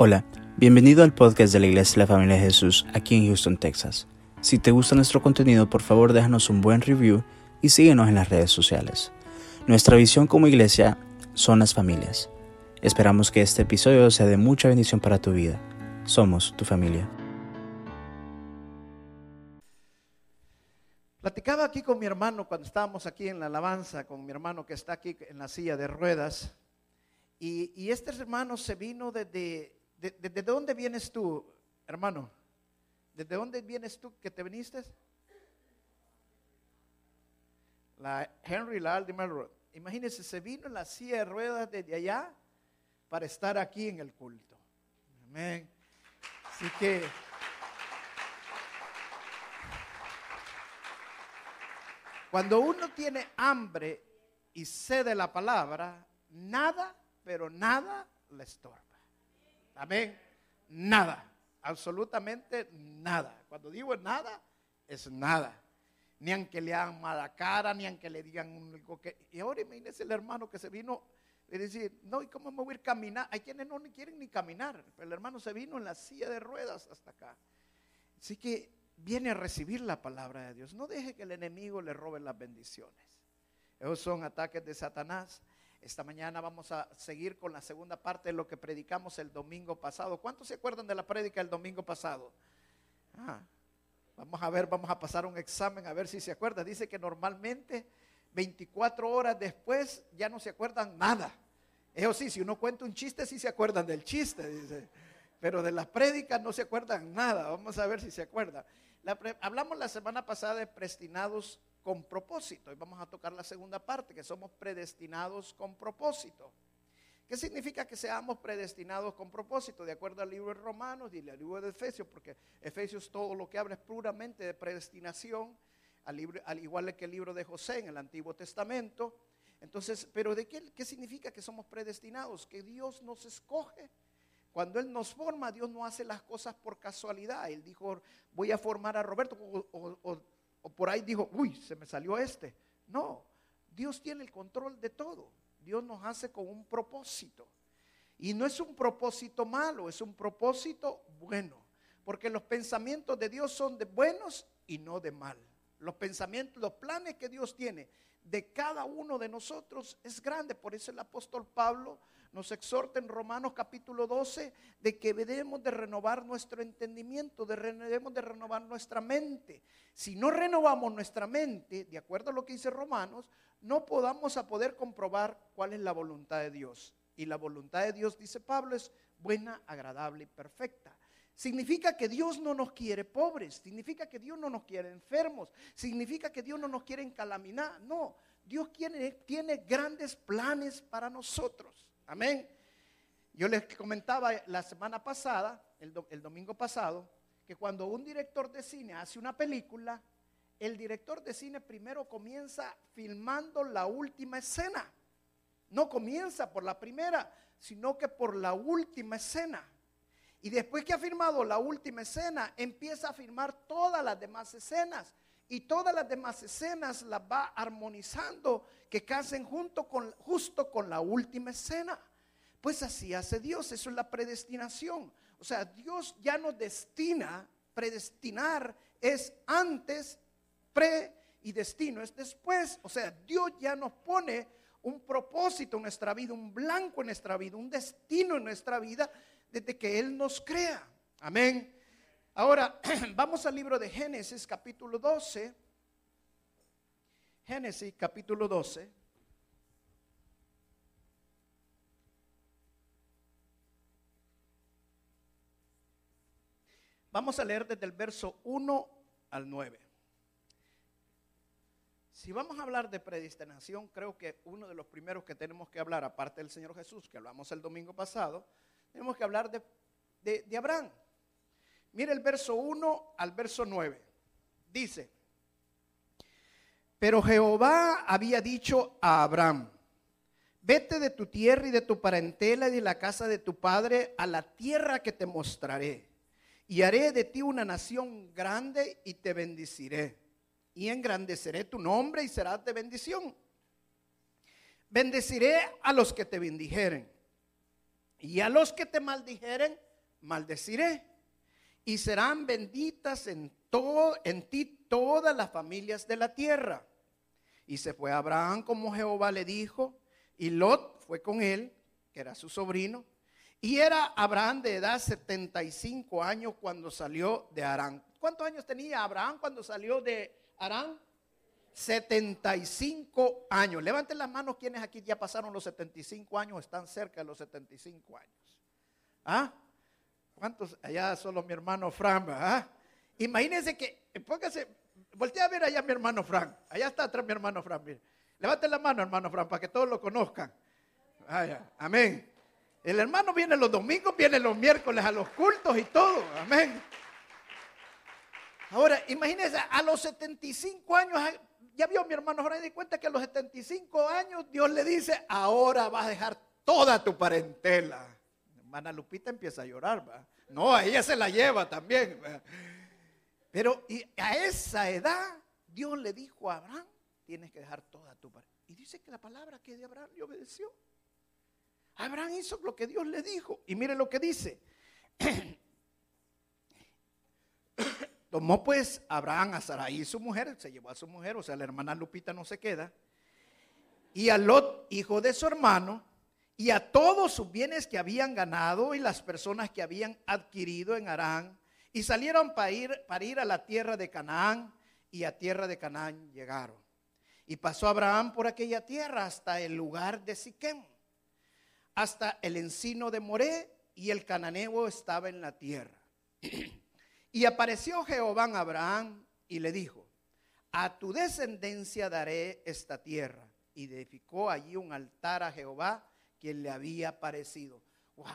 Hola, bienvenido al podcast de la Iglesia de la Familia de Jesús aquí en Houston, Texas. Si te gusta nuestro contenido, por favor déjanos un buen review y síguenos en las redes sociales. Nuestra visión como iglesia son las familias. Esperamos que este episodio sea de mucha bendición para tu vida. Somos tu familia. Platicaba aquí con mi hermano cuando estábamos aquí en la alabanza, con mi hermano que está aquí en la silla de ruedas. Y, y este hermano se vino desde ¿De, dónde vienes tú, hermano? ¿Desde dónde vienes tú que te viniste? La Henry la Aldimer Road. Imagínense, se vino en la silla de ruedas desde allá para estar aquí en el culto. Amén. Así que cuando uno tiene hambre y sed de la palabra, nada, pero nada le estorba. Amén. Nada. Absolutamente nada. Cuando digo nada, es nada. Ni aunque le hagan mala cara, ni aunque le digan un que. Y ahora imagínese el hermano que se vino decir, no, ¿y cómo me voy a ir a caminar? Hay quienes no quieren ni caminar. Pero el hermano se vino en la silla de ruedas hasta acá. Así que viene a recibir la palabra de Dios. No deje que el enemigo le robe las bendiciones. Esos son ataques de Satanás. Esta mañana vamos a seguir con la segunda parte de lo que predicamos el domingo pasado. ¿Cuántos se acuerdan de la prédica del domingo pasado? Ah, vamos a ver, vamos a pasar un examen a ver si se acuerdan. Dice que normalmente 24 horas después ya no se acuerdan nada. Eso sí, si uno cuenta un chiste, sí se acuerdan del chiste, dice. Pero de las prédicas no se acuerdan nada. Vamos a ver si se acuerdan. hablamos la semana pasada de prestinados con propósito. Y vamos a tocar la segunda parte, que somos predestinados con propósito. ¿Qué significa que seamos predestinados con propósito? De acuerdo al libro de Romanos y al libro de Efesios, porque Efesios todo lo que habla es puramente de predestinación, al, igual que el libro de José en el Antiguo Testamento. Entonces, pero ¿de qué, qué significa que somos predestinados? Que Dios nos escoge. Cuando Él nos forma, Dios no hace las cosas por casualidad. Él dijo, voy a formar a Roberto o por ahí dijo, uy, se me salió este. No, Dios tiene el control de todo. Dios nos hace con un propósito. Y no es un propósito malo, es un propósito bueno. Porque los pensamientos de Dios son de buenos y no de mal. Los pensamientos, los planes que Dios tiene de cada uno de nosotros es grande. Por eso el apóstol Pablo nos exhorta en Romanos capítulo 12 de que debemos de renovar nuestro entendimiento, debemos de renovar nuestra mente. Si no renovamos nuestra mente, de acuerdo a lo que dice Romanos, no podamos a poder comprobar cuál es la voluntad de Dios. Y la voluntad de Dios, dice Pablo, es buena, agradable y perfecta. Significa que Dios no nos quiere pobres, significa que Dios no nos quiere enfermos, significa que Dios no nos quiere encalaminar. No, Dios tiene grandes planes para nosotros. Amén. Yo les comentaba la semana pasada, el, domingo pasado, que cuando un director de cine hace una película, el director de cine primero comienza filmando la última escena. No comienza por la primera, sino que por la última escena. Y después que ha filmado la última escena, empieza a filmar todas las demás escenas. Y todas las demás escenas las va armonizando que casen junto con, justo con la última escena. Pues así hace Dios, eso es la predestinación. O sea, Dios ya nos destina, predestinar es antes, pre y destino es después. O sea, Dios ya nos pone un propósito en nuestra vida, un blanco en nuestra vida, un destino en nuestra vida desde que Él nos crea. Amén. Ahora, vamos al libro de Génesis capítulo 12. Génesis capítulo 12. Vamos a leer desde el verso 1 al 9. Si vamos a hablar de predestinación, creo que uno de los primeros que tenemos que hablar, aparte del Señor Jesús, que hablamos el domingo pasado, tenemos que hablar de, de, de Abraham. Mire el verso 1 al verso 9. Dice, pero Jehová había dicho a Abraham, vete de tu tierra y de tu parentela y de la casa de tu padre a la tierra que te mostraré. Y haré de ti una nación grande y te bendeciré. Y engrandeceré tu nombre y serás de bendición. Bendeciré a los que te bendijeren. Y a los que te maldijeren, maldeciré y serán benditas en, todo, en ti todas las familias de la tierra. Y se fue Abraham como Jehová le dijo, y Lot fue con él, que era su sobrino, y era Abraham de edad 75 años cuando salió de Arán. ¿Cuántos años tenía Abraham cuando salió de Arán? 75 años. Levanten las manos quienes aquí ya pasaron los 75 años, están cerca de los 75 años. ¿Ah? ¿Cuántos? Allá solo mi hermano Fran, ¿ah? Imagínense que, póngase, voltea a ver allá mi hermano Fran. Allá está atrás mi hermano Fran. Mire. Levanten la mano, hermano Fran, para que todos lo conozcan. Amén. El hermano viene los domingos, viene los miércoles a los cultos y todo. Amén. Ahora, imagínense, a los 75 años, ya vio mi hermano Fran, di cuenta que a los 75 años Dios le dice, ahora vas a dejar toda tu parentela. Hermana Lupita empieza a llorar. No, a ella se la lleva también. Pero a esa edad, Dios le dijo a Abraham, tienes que dejar toda tu parentela. Y dice que la palabra que de Abraham le obedeció. Abraham hizo lo que Dios le dijo. Y mire lo que dice. Tomó pues Abraham a Sarai, su mujer, se llevó a su mujer, o sea, la hermana Lupita no se queda. Y a Lot, hijo de su hermano, y a todos sus bienes que habían ganado y las personas que habían adquirido en Arán, y salieron para ir, para ir a la tierra de Canaán, y a tierra de Canaán llegaron. Y pasó Abraham por aquella tierra hasta el lugar de Siquem hasta el encino de Moré y el cananeo estaba en la tierra. y apareció Jehová a Abraham y le dijo, a tu descendencia daré esta tierra. Y edificó allí un altar a Jehová, quien le había parecido. Wow.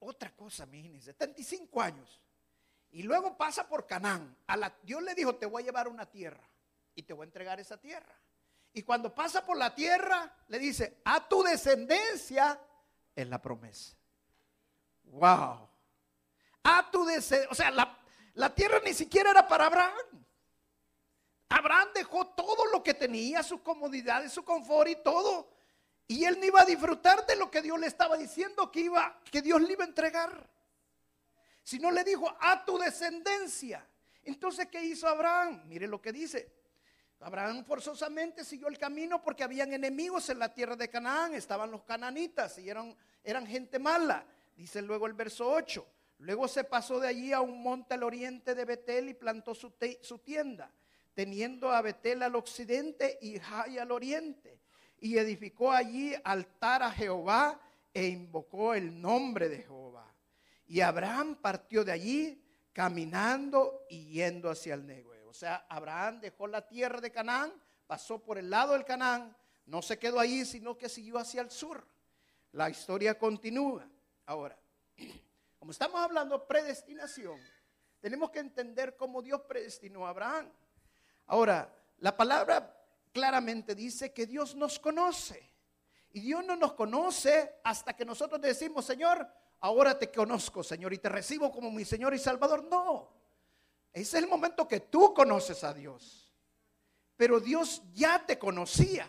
Otra cosa, imagínense, 75 años. Y luego pasa por Canaán. A la, Dios le dijo, te voy a llevar una tierra y te voy a entregar esa tierra. Y cuando pasa por la tierra, le dice, a tu descendencia es la promesa. Wow. A tu descendencia, o sea, la, la tierra ni siquiera era para Abraham. Abraham dejó todo lo que tenía, su comodidad, su confort y todo. Y él no iba a disfrutar de lo que Dios le estaba diciendo que iba, que Dios le iba a entregar. Sino le dijo, a tu descendencia. Entonces, ¿qué hizo Abraham? Mire lo que dice. Abraham forzosamente siguió el camino porque habían enemigos en la tierra de Canaán, estaban los cananitas y eran, eran gente mala. Dice luego el verso 8. Luego se pasó de allí a un monte al oriente de Betel y plantó su, su tienda, teniendo a Betel al occidente y Jai al oriente. Y edificó allí altar a Jehová e invocó el nombre de Jehová. Y Abraham partió de allí caminando y yendo hacia el negro. O sea, Abraham dejó la tierra de Canaán, pasó por el lado del Canaán, no se quedó ahí, sino que siguió hacia el sur. La historia continúa. Ahora, como estamos hablando predestinación, tenemos que entender cómo Dios predestinó a Abraham. Ahora, la palabra claramente dice que Dios nos conoce. Y Dios no nos conoce hasta que nosotros decimos, Señor, ahora te conozco, Señor, y te recibo como mi Señor y Salvador. No. Ese es el momento que tú conoces a Dios. Pero Dios ya te conocía.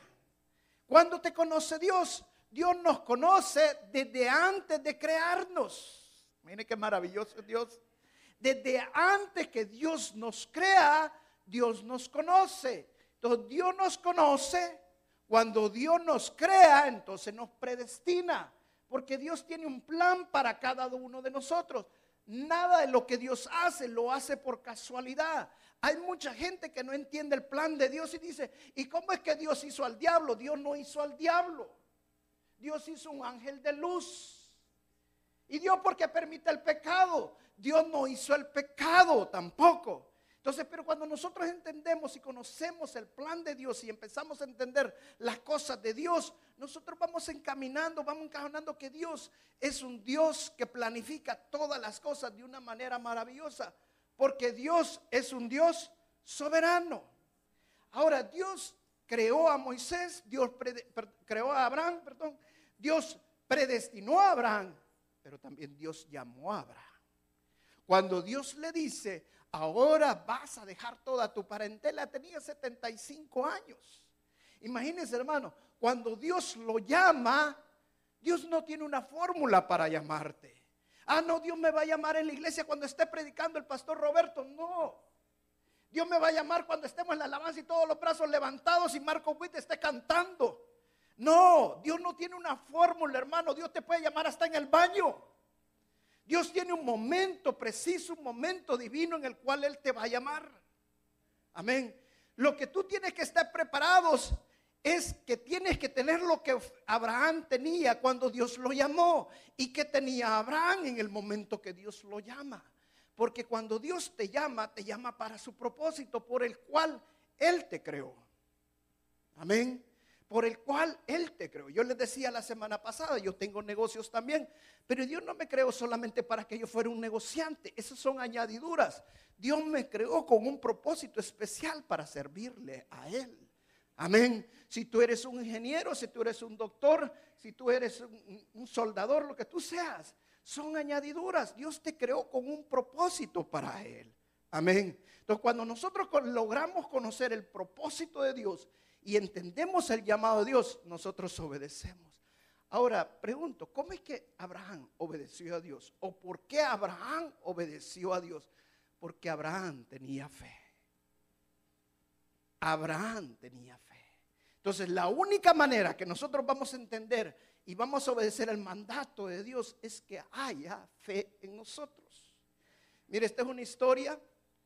¿Cuándo te conoce Dios? Dios nos conoce desde antes de crearnos. Mire qué maravilloso Dios. Desde antes que Dios nos crea, Dios nos conoce. Dios nos conoce. Cuando Dios nos crea, entonces nos predestina. Porque Dios tiene un plan para cada uno de nosotros. Nada de lo que Dios hace lo hace por casualidad. Hay mucha gente que no entiende el plan de Dios y dice, ¿y cómo es que Dios hizo al diablo? Dios no hizo al diablo. Dios hizo un ángel de luz. ¿Y Dios por qué permite el pecado? Dios no hizo el pecado tampoco. Entonces, pero cuando nosotros entendemos y conocemos el plan de Dios y empezamos a entender las cosas de Dios, nosotros vamos encaminando, vamos encaminando que Dios es un Dios que planifica todas las cosas de una manera maravillosa, porque Dios es un Dios soberano. Ahora, Dios creó a Moisés, Dios creó a Abraham, perdón, Dios predestinó a Abraham, pero también Dios llamó a Abraham. Cuando Dios le dice, ahora vas a dejar toda tu parentela. Tenía 75 años. Imagínense, hermano, cuando Dios lo llama, Dios no tiene una fórmula para llamarte. Ah, no, Dios me va a llamar en la iglesia cuando esté predicando el pastor Roberto. No. Dios me va a llamar cuando estemos en la alabanza y todos los brazos levantados y Marco Witt esté cantando. No, Dios no tiene una fórmula, hermano. Dios te puede llamar hasta en el baño. Dios tiene un momento preciso, un momento divino en el cual Él te va a llamar. Amén. Lo que tú tienes que estar preparados es que tienes que tener lo que Abraham tenía cuando Dios lo llamó y que tenía Abraham en el momento que Dios lo llama. Porque cuando Dios te llama, te llama para su propósito por el cual Él te creó. Amén por el cual Él te creó. Yo les decía la semana pasada, yo tengo negocios también, pero Dios no me creó solamente para que yo fuera un negociante, esas son añadiduras. Dios me creó con un propósito especial para servirle a Él. Amén. Si tú eres un ingeniero, si tú eres un doctor, si tú eres un, soldador, lo que tú seas, son añadiduras. Dios te creó con un propósito para Él. Amén. Entonces, cuando nosotros logramos conocer el propósito de Dios, y entendemos el llamado de Dios, nosotros obedecemos. Ahora, pregunto, ¿cómo es que Abraham obedeció a Dios? ¿O por qué Abraham obedeció a Dios? Porque Abraham tenía fe. Abraham tenía fe. Entonces, la única manera que nosotros vamos a entender y vamos a obedecer el mandato de Dios es que haya fe en nosotros. Mire, esta es una historia,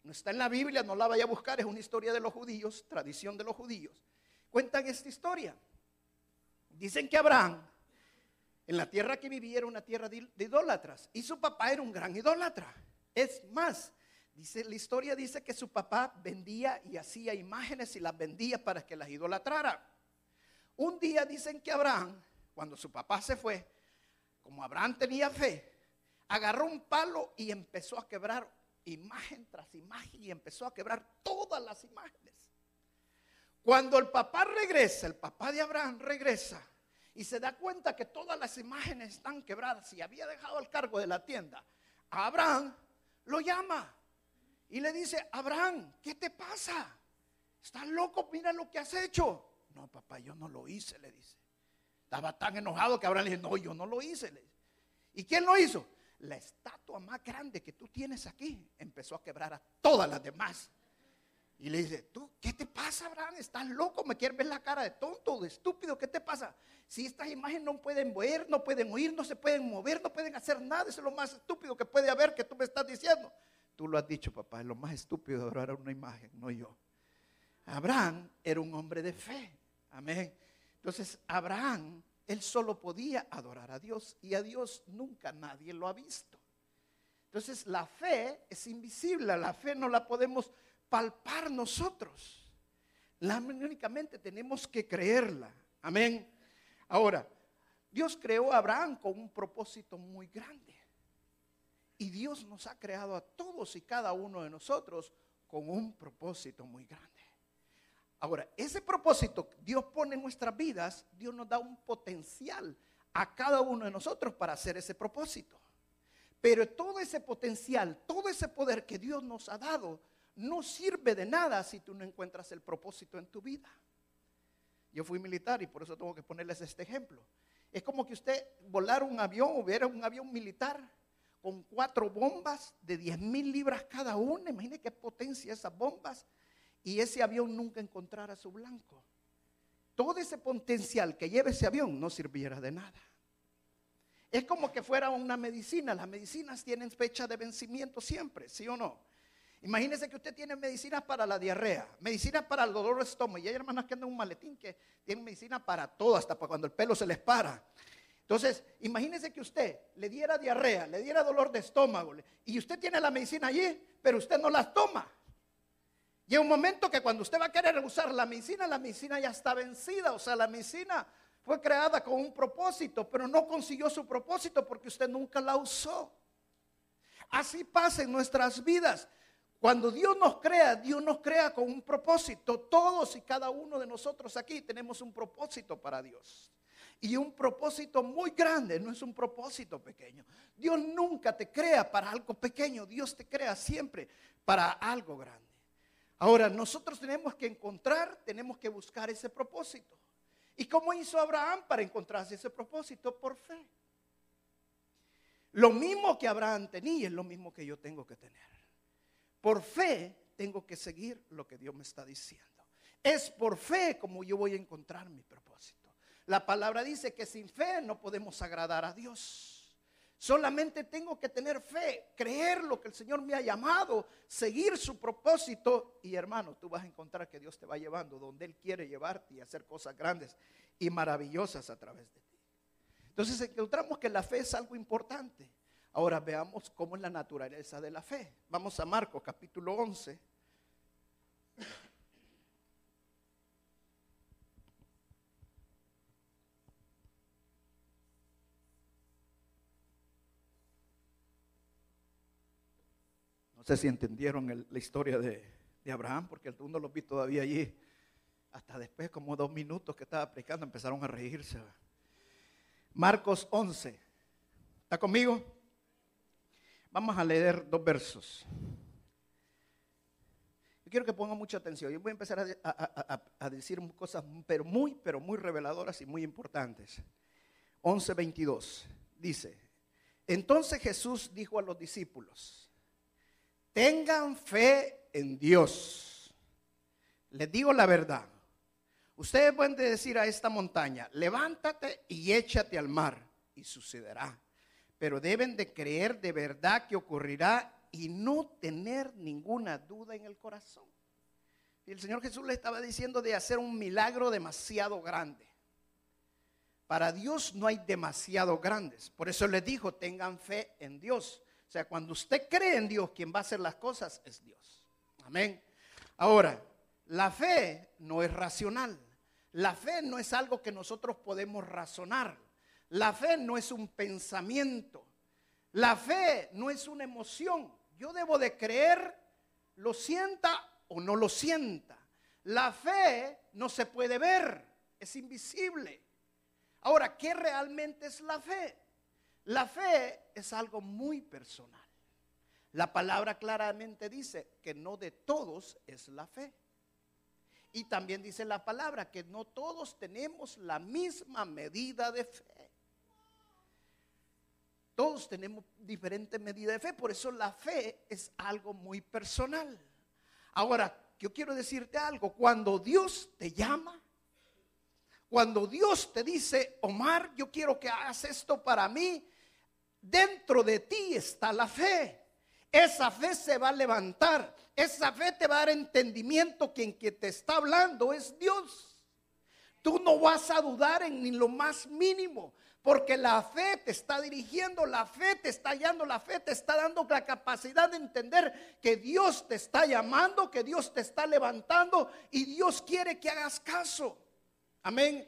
no está en la Biblia, no la vaya a buscar, es una historia de los judíos, tradición de los judíos cuentan esta historia. Dicen que Abraham, en la tierra que vivía, era una tierra de idólatras y su papá era un gran idólatra. Es más, dice la historia dice que su papá vendía y hacía imágenes y las vendía para que las idolatrara. Un día dicen que Abraham, cuando su papá se fue, como Abraham tenía fe, agarró un palo y empezó a quebrar imagen tras imagen y empezó a quebrar todas las imágenes. Cuando el papá regresa, el papá de Abraham regresa y se da cuenta que todas las imágenes están quebradas y había dejado el cargo de la tienda, Abraham lo llama y le dice, Abraham, ¿qué te pasa? ¿Estás loco? Mira lo que has hecho. No, papá, yo no lo hice, le dice. Estaba tan enojado que Abraham le dice, no, yo no lo hice. ¿Y quién lo hizo? La estatua más grande que tú tienes aquí empezó a quebrar a todas las demás. Y le dice, ¿tú qué te pasa, Abraham? ¿Estás loco? ¿Me quieres ver la cara de tonto, de estúpido? ¿Qué te pasa? Si estas imágenes no pueden ver, no pueden oír, no se pueden mover, no pueden hacer nada, eso es lo más estúpido que puede haber que tú me estás diciendo. Tú lo has dicho, papá, es lo más estúpido de adorar una imagen, no yo. Abraham era un hombre de fe. Amén. Entonces, Abraham, él solo podía adorar a Dios y a Dios nunca nadie lo ha visto. Entonces, la fe es invisible, la fe no la podemos palpar nosotros. La, únicamente tenemos que creerla. Amén. Ahora, Dios creó a Abraham con un propósito muy grande. Y Dios nos ha creado a todos y cada uno de nosotros con un propósito muy grande. Ahora, ese propósito Dios pone en nuestras vidas, Dios nos da un potencial a cada uno de nosotros para hacer ese propósito. Pero todo ese potencial, todo ese poder que Dios nos ha dado, no sirve de nada si tú no encuentras el propósito en tu vida. Yo fui militar y por eso tengo que ponerles este ejemplo. Es como que usted volara un avión, hubiera un avión militar con cuatro bombas de 10 mil libras cada una. Imagine qué potencia esas bombas. Y ese avión nunca encontrara su blanco. Todo ese potencial que lleva ese avión no sirviera de nada. Es como que fuera una medicina. Las medicinas tienen fecha de vencimiento siempre, ¿sí o no? Imagínese que usted tiene medicinas para la diarrea, medicinas para el dolor de estómago. Y hay hermanas que andan en un maletín que tienen medicina para todo, hasta para cuando el pelo se les para. Entonces, imagínese que usted le diera diarrea, le diera dolor de estómago, y usted tiene la medicina allí, pero usted no las toma. Y en un momento que cuando usted va a querer usar la medicina, la medicina ya está vencida. O sea, la medicina fue creada con un propósito, pero no consiguió su propósito porque usted nunca la usó. Así pasa en nuestras vidas. Cuando Dios nos crea, Dios nos crea con un propósito. Todos y cada uno de nosotros aquí tenemos un propósito para Dios. Y un propósito muy grande, no es un propósito pequeño. Dios nunca te crea para algo pequeño, Dios te crea siempre para algo grande. Ahora, nosotros tenemos que encontrar, tenemos que buscar ese propósito. ¿Y cómo hizo Abraham para encontrarse ese propósito? Por fe. Lo mismo que Abraham tenía es lo mismo que yo tengo que tener. Por fe tengo que seguir lo que Dios me está diciendo. Es por fe como yo voy a encontrar mi propósito. La palabra dice que sin fe no podemos agradar a Dios. Solamente tengo que tener fe, creer lo que el Señor me ha llamado, seguir su propósito. Y hermano, tú vas a encontrar que Dios te va llevando donde Él quiere llevarte y hacer cosas grandes y maravillosas a través de ti. Entonces encontramos que la fe es algo importante. Ahora veamos cómo es la naturaleza de la fe. Vamos a Marcos capítulo 11. No sé si entendieron la historia de, Abraham, porque uno lo vi todavía allí. Hasta después, como dos minutos que estaba aplicando, empezaron a reírse. Marcos 11. ¿Está conmigo? Vamos a leer dos versos. Yo quiero que pongan mucha atención. Yo voy a empezar a, decir cosas pero muy, pero muy reveladoras y muy importantes. 11.22 dice, entonces Jesús dijo a los discípulos, tengan fe en Dios. Les digo la verdad. Ustedes pueden decir a esta montaña, levántate y échate al mar, y sucederá. Pero deben de creer de verdad que ocurrirá y no tener ninguna duda en el corazón. Y el Señor Jesús le estaba diciendo de hacer un milagro demasiado grande. Para Dios no hay demasiado grandes. Por eso le dijo, tengan fe en Dios. O sea, cuando usted cree en Dios, quien va a hacer las cosas es Dios. Amén. Ahora, la fe no es racional. La fe no es algo que nosotros podemos razonar. La fe no es un pensamiento. La fe no es una emoción. Yo debo de creer, lo sienta o no lo sienta. La fe no se puede ver, es invisible. Ahora, ¿qué realmente es la fe? La fe es algo muy personal. La palabra claramente dice que no de todos es la fe. Y también dice la palabra que no todos tenemos la misma medida de fe. Todos tenemos diferente medida de fe, por eso la fe es algo muy personal. Ahora, yo quiero decirte algo, cuando Dios te llama, cuando Dios te dice, Omar, yo quiero que hagas esto para mí, dentro de ti está la fe. Esa fe se va a levantar. Esa fe te va a dar entendimiento que en que te está hablando es Dios. Tú no vas a dudar en ni lo más mínimo, porque la fe te está dirigiendo, la fe te está hallando, la fe te está dando la capacidad de entender que Dios te está llamando, que Dios te está levantando y Dios quiere que hagas caso. Amén.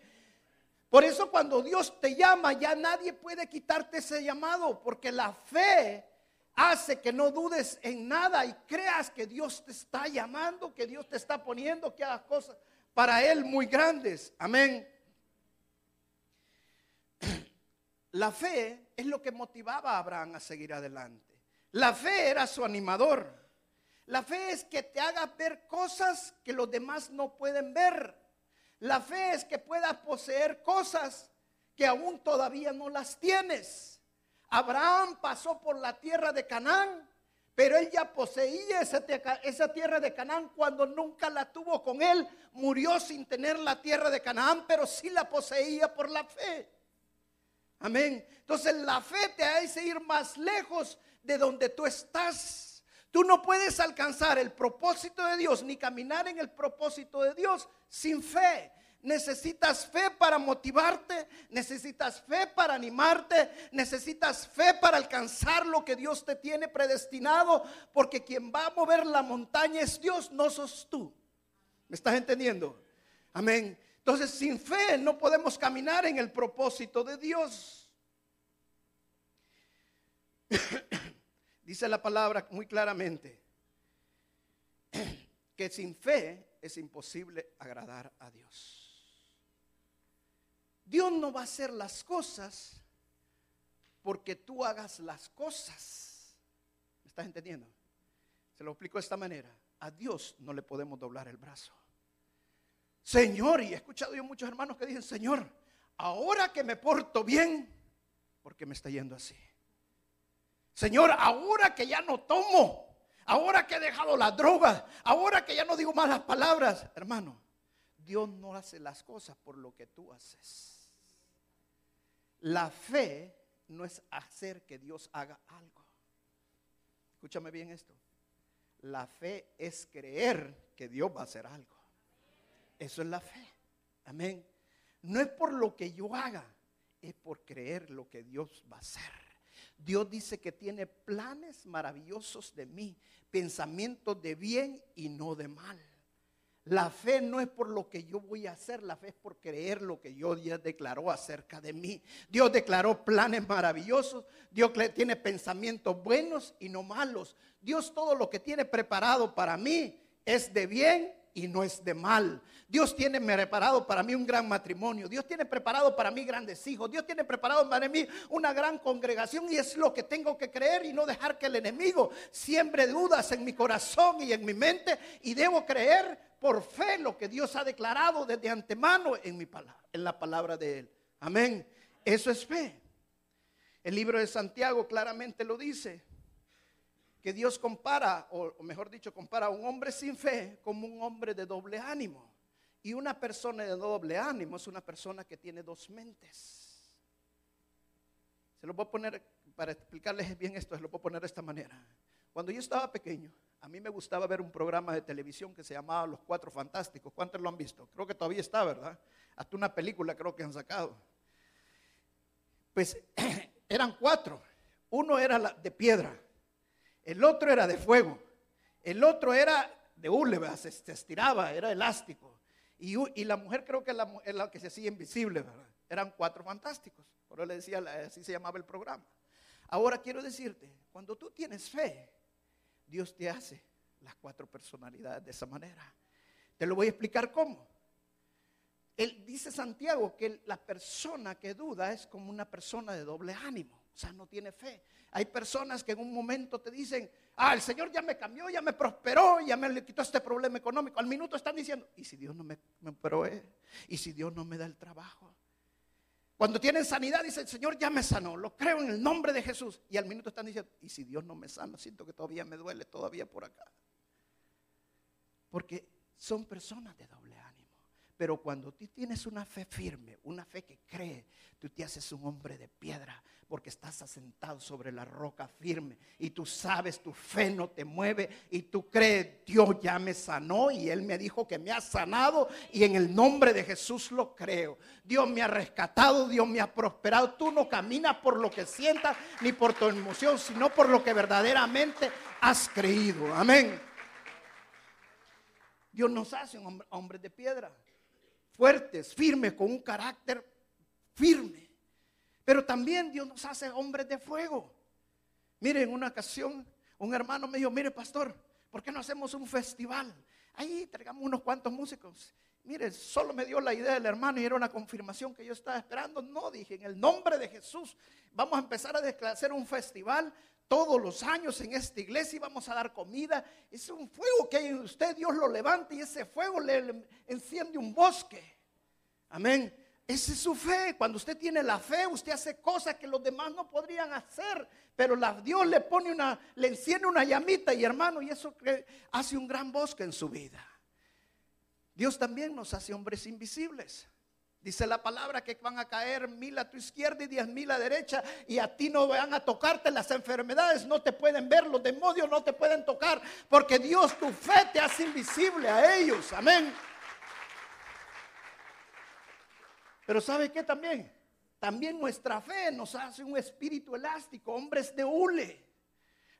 Por eso cuando Dios te llama, ya nadie puede quitarte ese llamado, porque la fe hace que no dudes en nada y creas que Dios te está llamando, que Dios te está poniendo, que hagas cosas para Él muy grandes. Amén. La fe es lo que motivaba a Abraham a seguir adelante. La fe era su animador. La fe es que te haga ver cosas que los demás no pueden ver. La fe es que puedas poseer cosas que aún todavía no las tienes. Abraham pasó por la tierra de Canaán, pero él ya poseía esa, tierra de Canaán cuando nunca la tuvo con él. Murió sin tener la tierra de Canaán, pero sí la poseía por la fe. Amén. Entonces la fe te hace ir más lejos de donde tú estás. Tú no puedes alcanzar el propósito de Dios ni caminar en el propósito de Dios sin fe. Necesitas fe para motivarte, necesitas fe para animarte, necesitas fe para alcanzar lo que Dios te tiene predestinado, porque quien va a mover la montaña es Dios, no sos tú. ¿Me estás entendiendo? Amén. Entonces, sin fe no podemos caminar en el propósito de Dios. Dice la palabra muy claramente que sin fe es imposible agradar a Dios. Dios no va a hacer las cosas porque tú hagas las cosas. ¿Me estás entendiendo? Se lo explico de esta manera. A Dios no le podemos doblar el brazo. Señor, y he escuchado yo muchos hermanos que dicen, Señor, ahora que me porto bien, porque me está yendo así. Señor, ahora que ya no tomo, ahora que he dejado las drogas, ahora que ya no digo malas palabras, hermano, Dios no hace las cosas por lo que tú haces. La fe no es hacer que Dios haga algo. Escúchame bien esto. La fe es creer que Dios va a hacer algo. Eso es la fe. Amén. No es por lo que yo haga, es por creer lo que Dios va a hacer. Dios dice que tiene planes maravillosos de mí, pensamientos de bien y no de mal. La fe no es por lo que yo voy a hacer, la fe es por creer lo que Dios ya declaró acerca de mí. Dios declaró planes maravillosos, Dios tiene pensamientos buenos y no malos. Dios todo lo que tiene preparado para mí es de bien y no es de mal. Dios tiene preparado para mí un gran matrimonio. Dios tiene preparado para mí grandes hijos. Dios tiene preparado para mí una gran congregación y es lo que tengo que creer y no dejar que el enemigo siembre dudas en mi corazón y en mi mente y debo creer por fe lo que Dios ha declarado desde antemano en, mi palabra, en la palabra de Él. Amén. Eso es fe. El libro de Santiago claramente lo dice, que Dios compara, o mejor dicho, compara a un hombre sin fe como un hombre de doble ánimo. Y una persona de doble ánimo es una persona que tiene dos mentes. Se lo voy a poner, para explicarles bien esto, se lo voy a poner de esta manera. Cuando yo estaba pequeño, a mí me gustaba ver un programa de televisión que se llamaba Los Cuatro Fantásticos. ¿Cuántos lo han visto? Creo que todavía está, ¿verdad? Hasta una película creo que han sacado. Pues eran cuatro. Uno era de piedra, el otro era de fuego, el otro era de hule, se, estiraba, era elástico. Y, la mujer creo que es la, que se hacía invisible, ¿verdad? Eran cuatro fantásticos. Por le decía, así se llamaba el programa. Ahora quiero decirte, cuando tú tienes fe, Dios te hace las cuatro personalidades de esa manera. Te lo voy a explicar cómo. Él dice Santiago que la persona que duda es como una persona de doble ánimo, sea, no tiene fe. Hay personas que en un momento te dicen, ah, el Señor ya me cambió, ya me prosperó, ya me quitó este problema económico. Al minuto están diciendo, ¿y si Dios no me, me provee? ¿Y si Dios no me da el trabajo? Cuando tienen sanidad, dice el Señor ya me sanó, lo creo en el nombre de Jesús. Y al minuto están diciendo, ¿y si Dios no me sana? Siento que todavía me duele, todavía por acá. Porque son personas de doble ánimo. Pero cuando tú tienes una fe firme, una fe que cree, tú te haces un hombre de piedra, porque estás asentado sobre la roca firme y tú sabes, tu fe no te mueve y tú crees, Dios ya me sanó y Él me dijo que me ha sanado y en el nombre de Jesús lo creo. Dios me ha rescatado, Dios me ha prosperado. Tú no caminas por lo que sientas ni por tu emoción, sino por lo que verdaderamente has creído. Amén. Dios nos hace hombres de piedra, fuertes, firmes, con un carácter firme. Pero también Dios nos hace hombres de fuego. Mire, en una ocasión un hermano me dijo, mire pastor, ¿por qué no hacemos un festival? Ahí traigamos unos cuantos músicos. Mire, solo me dio la idea del hermano y era una confirmación que yo estaba esperando. No, dije, en el nombre de Jesús vamos a empezar a hacer un festival todos los años en esta iglesia y vamos a dar comida. Es un fuego que hay en usted, Dios lo levanta y ese fuego le enciende un bosque. Amén. Esa es su fe. Cuando usted tiene la fe, usted hace cosas que los demás no podrían hacer. Pero la, Dios le pone una, le enciende una llamita y hermano, y eso hace un gran bosque en su vida. Dios también nos hace hombres invisibles. Dice la palabra que van a caer mil a tu izquierda y diez mil a derecha y a ti no van a tocarte las enfermedades, no te pueden ver, los demonios no te pueden tocar, porque Dios tu fe te hace invisible a ellos. Amén. Pero ¿sabe qué también? También nuestra fe nos hace un espíritu elástico, hombres de hule.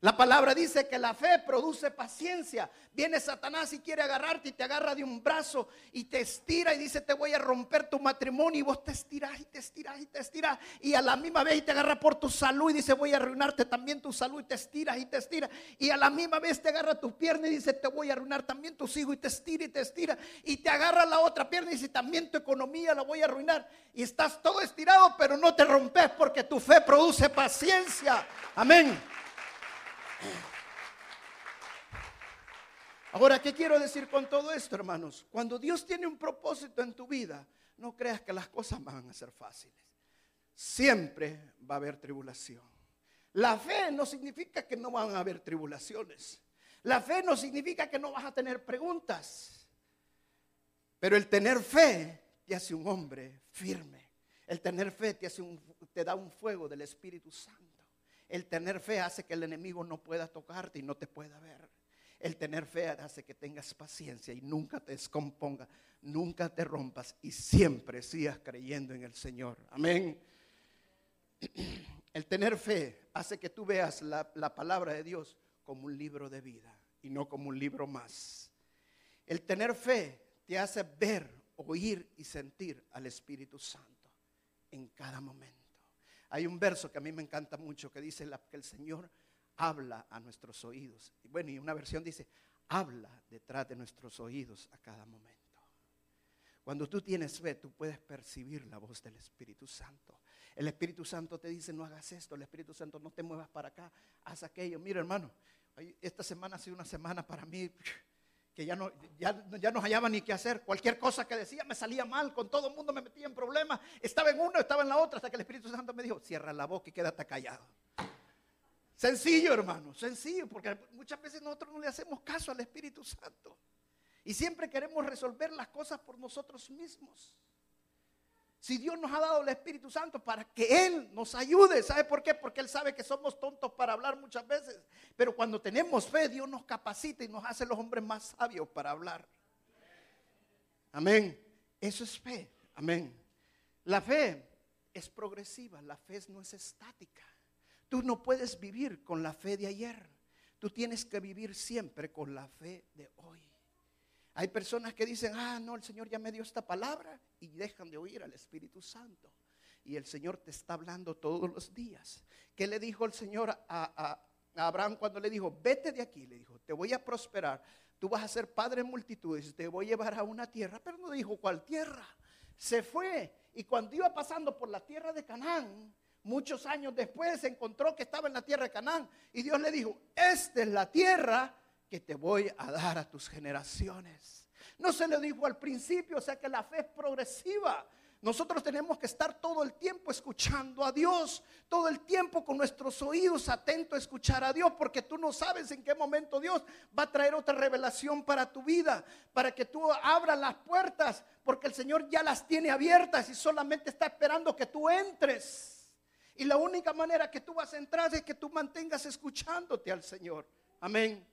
La palabra dice que la fe produce paciencia. Viene Satanás y quiere agarrarte y te agarra de un brazo y te estira y dice te voy a romper tu matrimonio y vos te estiras y te estiras y te estiras y a la misma vez te agarra por tu salud y dice voy a arruinarte también tu salud y te estiras y te estiras y a la misma vez te agarra tu pierna y dice te voy a arruinar también tus hijos y te estira y te estira. Y te agarra la otra pierna y dice también tu economía la voy a arruinar y estás todo estirado pero no te rompes porque tu fe produce paciencia. Amén. Ahora, ¿qué quiero decir con todo esto, hermanos? Cuando Dios tiene un propósito en tu vida, no creas que las cosas van a ser fáciles. Siempre va a haber tribulación. La fe no significa que no van a haber tribulaciones. La fe no significa que no vas a tener preguntas. Pero el tener fe te hace un hombre firme. El tener fe te, hace un, te da un fuego del Espíritu Santo. El tener fe hace que el enemigo no pueda tocarte y no te pueda ver. El tener fe hace que tengas paciencia y nunca te descomponga, nunca te rompas y siempre sigas creyendo en el Señor. Amén. El tener fe hace que tú veas la, la palabra de Dios como un libro de vida y no como un libro más. El tener fe te hace ver, oír y sentir al Espíritu Santo en cada momento. Hay un verso que a mí me encanta mucho que dice que el Señor habla a nuestros oídos. Y bueno, y una versión dice, habla detrás de nuestros oídos a cada momento. Cuando tú tienes fe, tú puedes percibir la voz del Espíritu Santo. El Espíritu Santo te dice, no hagas esto. El Espíritu Santo, no te muevas para acá, haz aquello. Mira, hermano, esta semana ha sido una semana para mí que ya no, ya, ya no hallaba ni qué hacer. Cualquier cosa que decía me salía mal, con todo el mundo me metía en problemas. Estaba en uno, estaba en la otra, hasta que el Espíritu Santo me dijo, cierra la boca y quédate callado. Sencillo, hermano, sencillo, porque muchas veces nosotros no le hacemos caso al Espíritu Santo. Y siempre queremos resolver las cosas por nosotros mismos. Si Dios nos ha dado el Espíritu Santo para que Él nos ayude, ¿sabe por qué? Porque Él sabe que somos tontos para hablar muchas veces. Pero cuando tenemos fe, Dios nos capacita y nos hace los hombres más sabios para hablar. Amén. Eso es fe. Amén. La fe es progresiva, la fe no es estática. Tú no puedes vivir con la fe de ayer. Tú tienes que vivir siempre con la fe de hoy. Hay personas que dicen, ah, no, el Señor ya me dio esta palabra y dejan de oír al Espíritu Santo. Y el Señor te está hablando todos los días. ¿Qué le dijo el Señor a, Abraham cuando le dijo, vete de aquí? Le dijo, te voy a prosperar, tú vas a ser padre en multitudes, te voy a llevar a una tierra, pero no dijo cuál tierra. Se fue y cuando iba pasando por la tierra de Canaán, Muchos años después se encontró que estaba en la tierra de Canaán y Dios le dijo, esta es la tierra que te voy a dar a tus generaciones. No se le dijo al principio, o sea que la fe es progresiva. Nosotros tenemos que estar todo el tiempo escuchando a Dios, todo el tiempo con nuestros oídos atentos a escuchar a Dios, porque tú no sabes en qué momento Dios va a traer otra revelación para tu vida, para que tú abras las puertas, porque el Señor ya las tiene abiertas y solamente está esperando que tú entres. Y la única manera que tú vas a entrar es que tú mantengas escuchándote al Señor. Amén.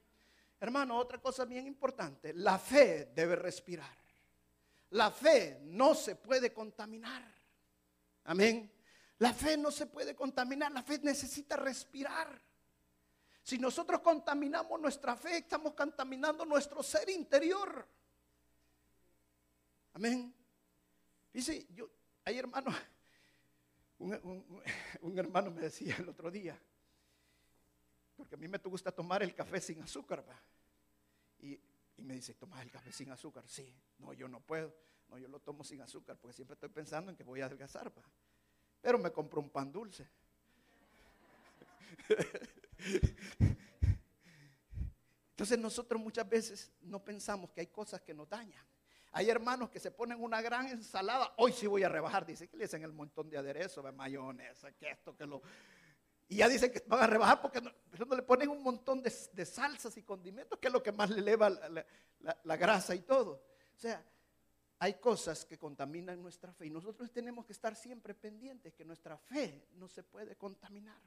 Hermano, otra cosa bien importante, la fe debe respirar. La fe no se puede contaminar. Amén. La fe no se puede contaminar, la fe necesita respirar. Si nosotros contaminamos nuestra fe, estamos contaminando nuestro ser interior. Amén. Dice, yo, hay hermanos, un, hermano me decía el otro día, porque a mí me gusta tomar el café sin azúcar, Y, me dice, ¿tomas el café sin azúcar? Sí, no, yo no puedo. No, yo lo tomo sin azúcar porque siempre estoy pensando en que voy a adelgazar, Pero me compro un pan dulce. Entonces nosotros muchas veces no pensamos que hay cosas que nos dañan. Hay hermanos que se ponen una gran ensalada. Hoy sí voy a rebajar. Dice que le hacen el montón de aderezo, de mayonesa, que esto, que lo. Y ya dicen que van a rebajar porque no, le ponen un montón de, salsas y condimentos, que es lo que más le eleva la, grasa y todo. O sea, hay cosas que contaminan nuestra fe y nosotros tenemos que estar siempre pendientes que nuestra fe no se puede contaminar.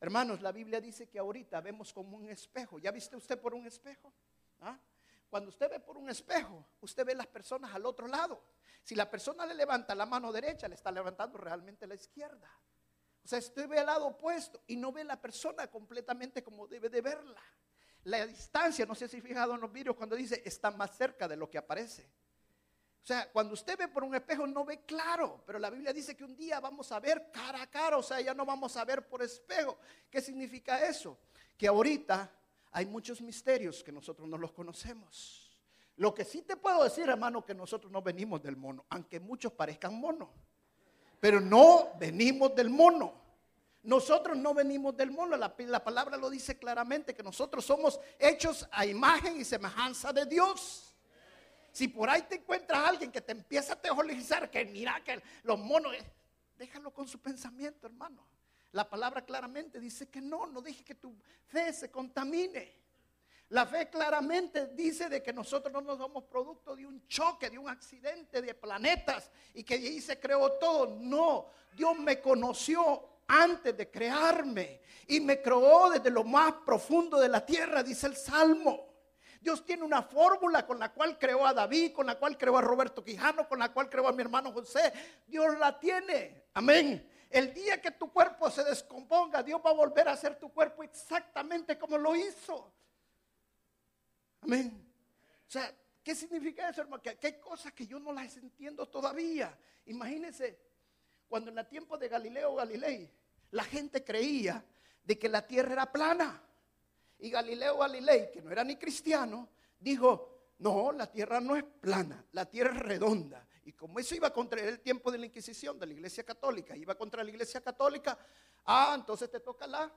Hermanos, la Biblia dice que ahorita vemos como un espejo. ¿Ya viste usted por un espejo? ¿Ah? Cuando usted ve por un espejo, usted ve las personas al otro lado. Si la persona le levanta la mano derecha, le está levantando realmente la izquierda. O sea, usted ve al lado opuesto y no ve la persona completamente como debe de verla. La distancia, no sé si fijado en los vídeos cuando dice está más cerca de lo que aparece. O sea, cuando usted ve por un espejo no ve claro, pero la Biblia dice que un día vamos a ver cara a cara, o sea, ya no vamos a ver por espejo. ¿Qué significa eso? Que ahorita hay muchos misterios que nosotros no los conocemos. Lo que sí te puedo decir, hermano, que nosotros no venimos del mono, aunque muchos parezcan mono. Pero no venimos del mono. Nosotros no venimos del mono. La, la, palabra lo dice claramente que nosotros somos hechos a imagen y semejanza de Dios. Si por ahí te encuentras alguien que te empieza a teologizar, que mira que los monos, déjalo con su pensamiento, hermano. La palabra claramente dice que no, no deje que tu fe se contamine. La fe claramente dice de que nosotros no nos somos producto de un choque, de un accidente de planetas y que ahí se creó todo. No, Dios me conoció antes de crearme y me creó desde lo más profundo de la tierra, dice el Salmo. Dios tiene una fórmula con la cual creó a David, con la cual creó a Roberto Quijano, con la cual creó a mi hermano José. Dios la tiene. Amén. El día que tu cuerpo se descomponga, Dios va a volver a hacer tu cuerpo exactamente como lo hizo. Amén. O sea, ¿qué significa eso, hermano? Que, hay cosas que yo no las entiendo todavía. Imagínense, cuando en el tiempo de Galileo Galilei, la gente creía de que la tierra era plana. Y Galileo Galilei, que no era ni cristiano, dijo, no, la tierra no es plana, la tierra es redonda. Y como eso iba contra el tiempo de la Inquisición, de la Iglesia Católica, iba contra la Iglesia Católica, ah, entonces te toca la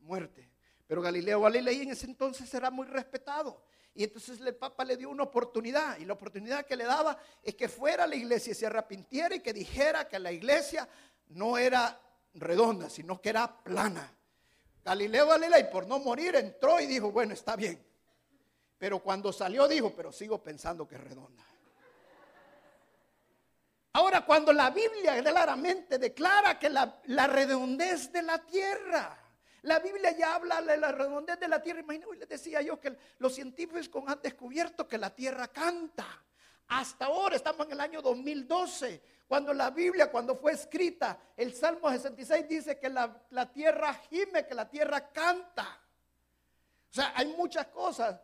muerte. Pero Galileo Galilei en ese entonces era muy respetado. Y entonces el Papa le dio una oportunidad. Y la oportunidad que le daba es que fuera a la iglesia y se arrepintiera y que dijera que la iglesia no era redonda, sino que era plana. Galileo Galilei, por no morir, entró y dijo, bueno, está bien. Pero cuando salió dijo, pero sigo pensando que es redonda. Ahora, cuando la Biblia claramente declara que la, la redondez de la tierra la Biblia ya habla de la redondez de la tierra. Imagínate, les decía yo que los científicos han descubierto que la tierra canta. Hasta ahora estamos en el año 2012, cuando la Biblia, cuando fue escrita, el Salmo 66 dice que la, la tierra gime, que la tierra canta. O sea, hay muchas cosas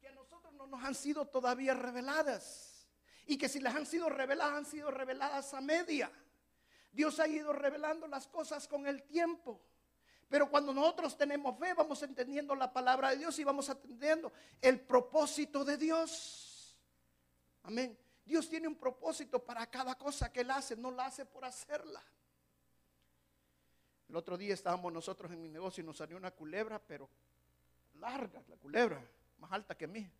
que a nosotros no nos han sido todavía reveladas. Y que si las han sido reveladas, han sido reveladas a media. Dios ha ido revelando las cosas con el tiempo. Pero cuando nosotros tenemos fe, vamos entendiendo la palabra de Dios y vamos entendiendo el propósito de Dios. Amén. Dios tiene un propósito para cada cosa que Él hace, no la hace por hacerla. El otro día estábamos nosotros en mi negocio y nos salió una culebra, pero larga la culebra, más alta que mí,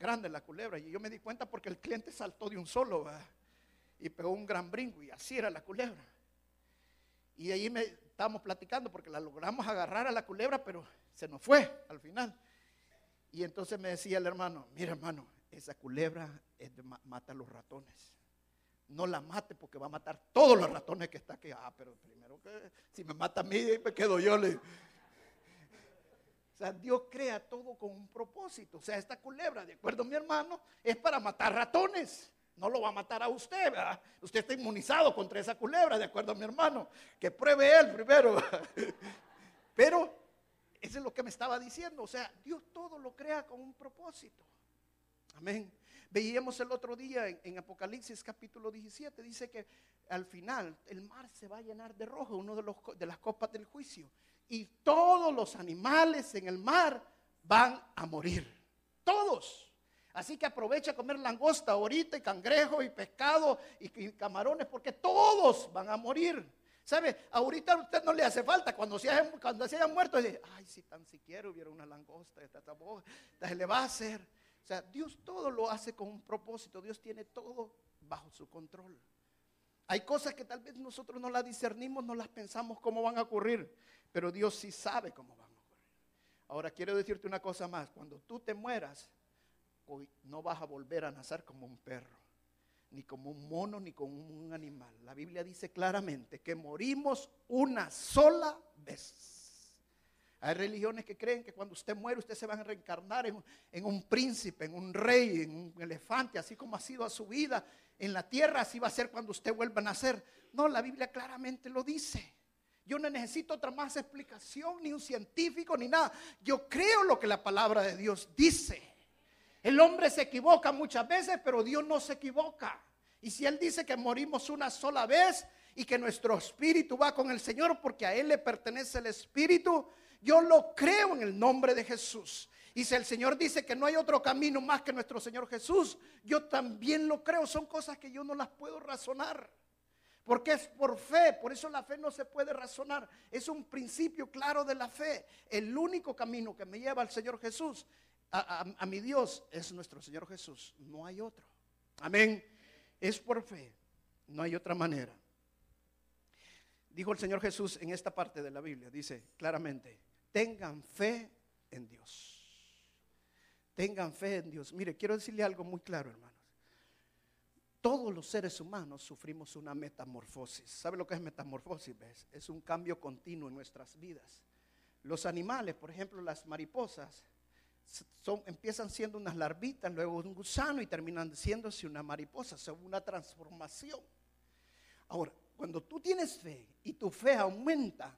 grande la culebra. Y yo me di cuenta porque el cliente saltó de un solo y pegó un gran brinco y así era la culebra. Y ahí me estábamos platicando porque la logramos agarrar a la culebra, pero se nos fue al final. Y entonces me decía el hermano, mira hermano, esa culebra mata a los ratones. No la mate porque va a matar todos los ratones que está aquí. Ah, pero primero que si me mata a mí, me quedo yo. O sea, Dios crea todo con un propósito. O sea, esta culebra, de acuerdo a mi hermano, es para matar ratones. No lo va a matar a usted. Usted está inmunizado contra esa culebra, de acuerdo a mi hermano. Que pruebe él primero. Pero eso es lo que me estaba diciendo. O sea, Dios todo lo crea con un propósito. Amén. Veíamos el otro día en, Apocalipsis capítulo 17, dice que al final el mar se va a llenar de rojo, uno de, los, de las copas del juicio. Y todos los animales en el mar van a morir. Todos. Así que aprovecha a comer langosta ahorita y cangrejo y pescado y, camarones porque todos van a morir. ¿Sabe? Ahorita a usted no le hace falta. Cuando se hayan, cuando se muerto, dice, ay, si tan siquiera hubiera una langosta, esta, se le va a hacer. O sea, Dios todo lo hace con un propósito. Dios tiene todo bajo su control. Hay cosas que tal vez nosotros no las discernimos, no las pensamos cómo van a ocurrir, pero Dios sí sabe cómo van a ocurrir. Ahora quiero decirte una cosa más. Cuando tú te mueras, no vas a volver a nacer como un perro, ni como un mono, ni como un animal. La Biblia dice claramente que morimos una sola vez. Hay religiones que creen que cuando usted muere usted se va a reencarnar en, en, un príncipe, en un rey, en un elefante, así como ha sido a su vida en la tierra, así va a ser cuando usted vuelva a nacer. No, la Biblia claramente lo dice. Yo no necesito otra más explicación, ni un científico, ni nada. Yo creo lo que la palabra de Dios dice. El hombre se equivoca muchas veces, pero Dios no se equivoca. Y si Él dice que morimos una sola vez y que nuestro espíritu va con el Señor porque a Él le pertenece el espíritu, yo lo creo en el nombre de Jesús. Y si el Señor dice que no hay otro camino más que nuestro Señor Jesús, yo también lo creo. Son cosas que yo no las puedo razonar. Porque es por fe, por eso la fe no se puede razonar. Es un principio claro de la fe. El único camino que me lleva al Señor Jesús a, mi Dios es nuestro Señor Jesús. No hay otro. Amén. Es por fe. No hay otra manera. Dijo el Señor Jesús en esta parte de la Biblia, dice claramente, tengan fe en Dios. Tengan fe en Dios. Mire, quiero decirle algo muy claro, hermanos. Todos los seres humanos sufrimos una metamorfosis. ¿Sabe lo que es metamorfosis? Es un cambio continuo en nuestras vidas. Los animales, por ejemplo, las mariposas, empiezan siendo unas larvitas, luego un gusano y terminan siéndose una mariposa, son una transformación. Ahora, cuando tú tienes fe y tu fe aumenta,